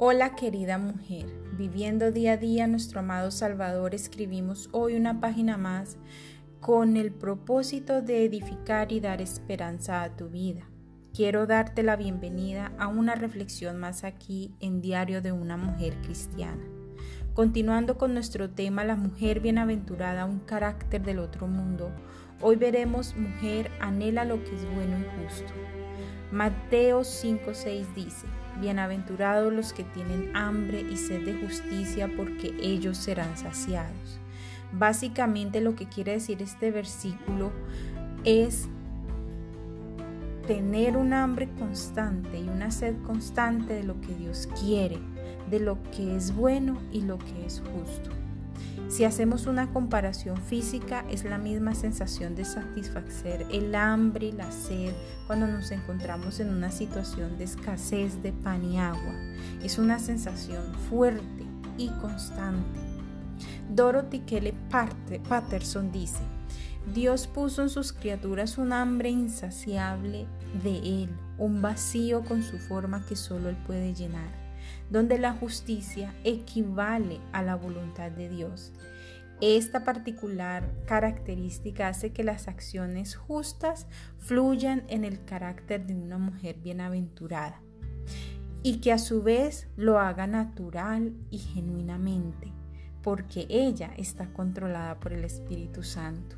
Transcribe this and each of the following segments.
Hola querida mujer, viviendo día a día nuestro amado Salvador, escribimos hoy una página más con el propósito de edificar y dar esperanza a tu vida. Quiero darte la bienvenida a una reflexión más aquí en Diario de una Mujer Cristiana. Continuando con nuestro tema La mujer bienaventurada, un carácter del otro mundo, hoy veremos Mujer anhela lo que es bueno y justo. Mateo 5:6 dice, Bienaventurados los que tienen hambre y sed de justicia, porque ellos serán saciados. Básicamente lo que quiere decir este versículo es tener un hambre constante y una sed constante de lo que Dios quiere, de lo que es bueno y lo que es justo. Si hacemos una comparación física, es la misma sensación de satisfacer el hambre y la sed cuando nos encontramos en una situación de escasez de pan y agua. Es una sensación fuerte y constante. Dorothy Kelly Patterson dice, Dios puso en sus criaturas un hambre insaciable de Él, un vacío con su forma que solo Él puede llenar donde la justicia equivale a la voluntad de Dios. Esta particular característica hace que las acciones justas fluyan en el carácter de una mujer bienaventurada y que a su vez lo haga natural y genuinamente, porque ella está controlada por el Espíritu Santo.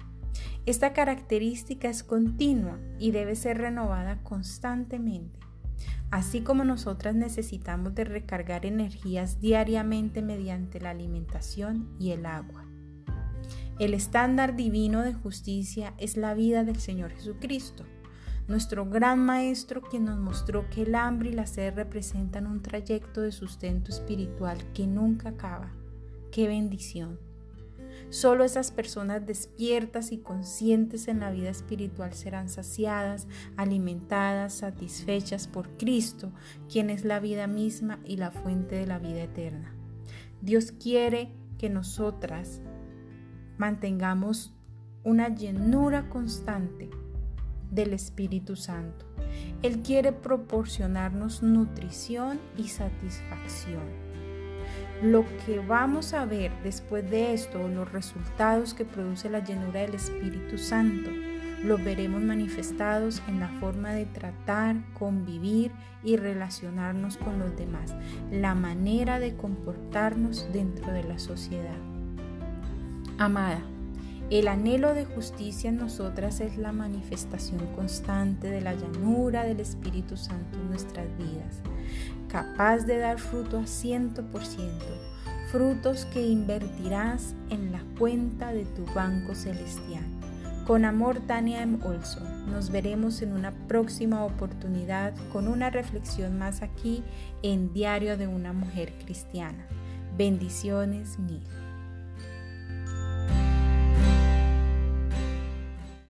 Esta característica es continua y debe ser renovada constantemente así como nosotras necesitamos de recargar energías diariamente mediante la alimentación y el agua. El estándar divino de justicia es la vida del Señor Jesucristo, nuestro gran Maestro quien nos mostró que el hambre y la sed representan un trayecto de sustento espiritual que nunca acaba. ¡Qué bendición! Solo esas personas despiertas y conscientes en la vida espiritual serán saciadas, alimentadas, satisfechas por Cristo, quien es la vida misma y la fuente de la vida eterna. Dios quiere que nosotras mantengamos una llenura constante del Espíritu Santo. Él quiere proporcionarnos nutrición y satisfacción. Lo que vamos a ver después de esto, los resultados que produce la llenura del Espíritu Santo, los veremos manifestados en la forma de tratar, convivir y relacionarnos con los demás, la manera de comportarnos dentro de la sociedad. Amada, el anhelo de justicia en nosotras es la manifestación constante de la llanura del Espíritu Santo en nuestras vidas capaz de dar fruto a ciento por ciento, frutos que invertirás en la cuenta de tu banco celestial. Con amor, Tania M. Olson. Nos veremos en una próxima oportunidad con una reflexión más aquí en Diario de una Mujer Cristiana. Bendiciones mil.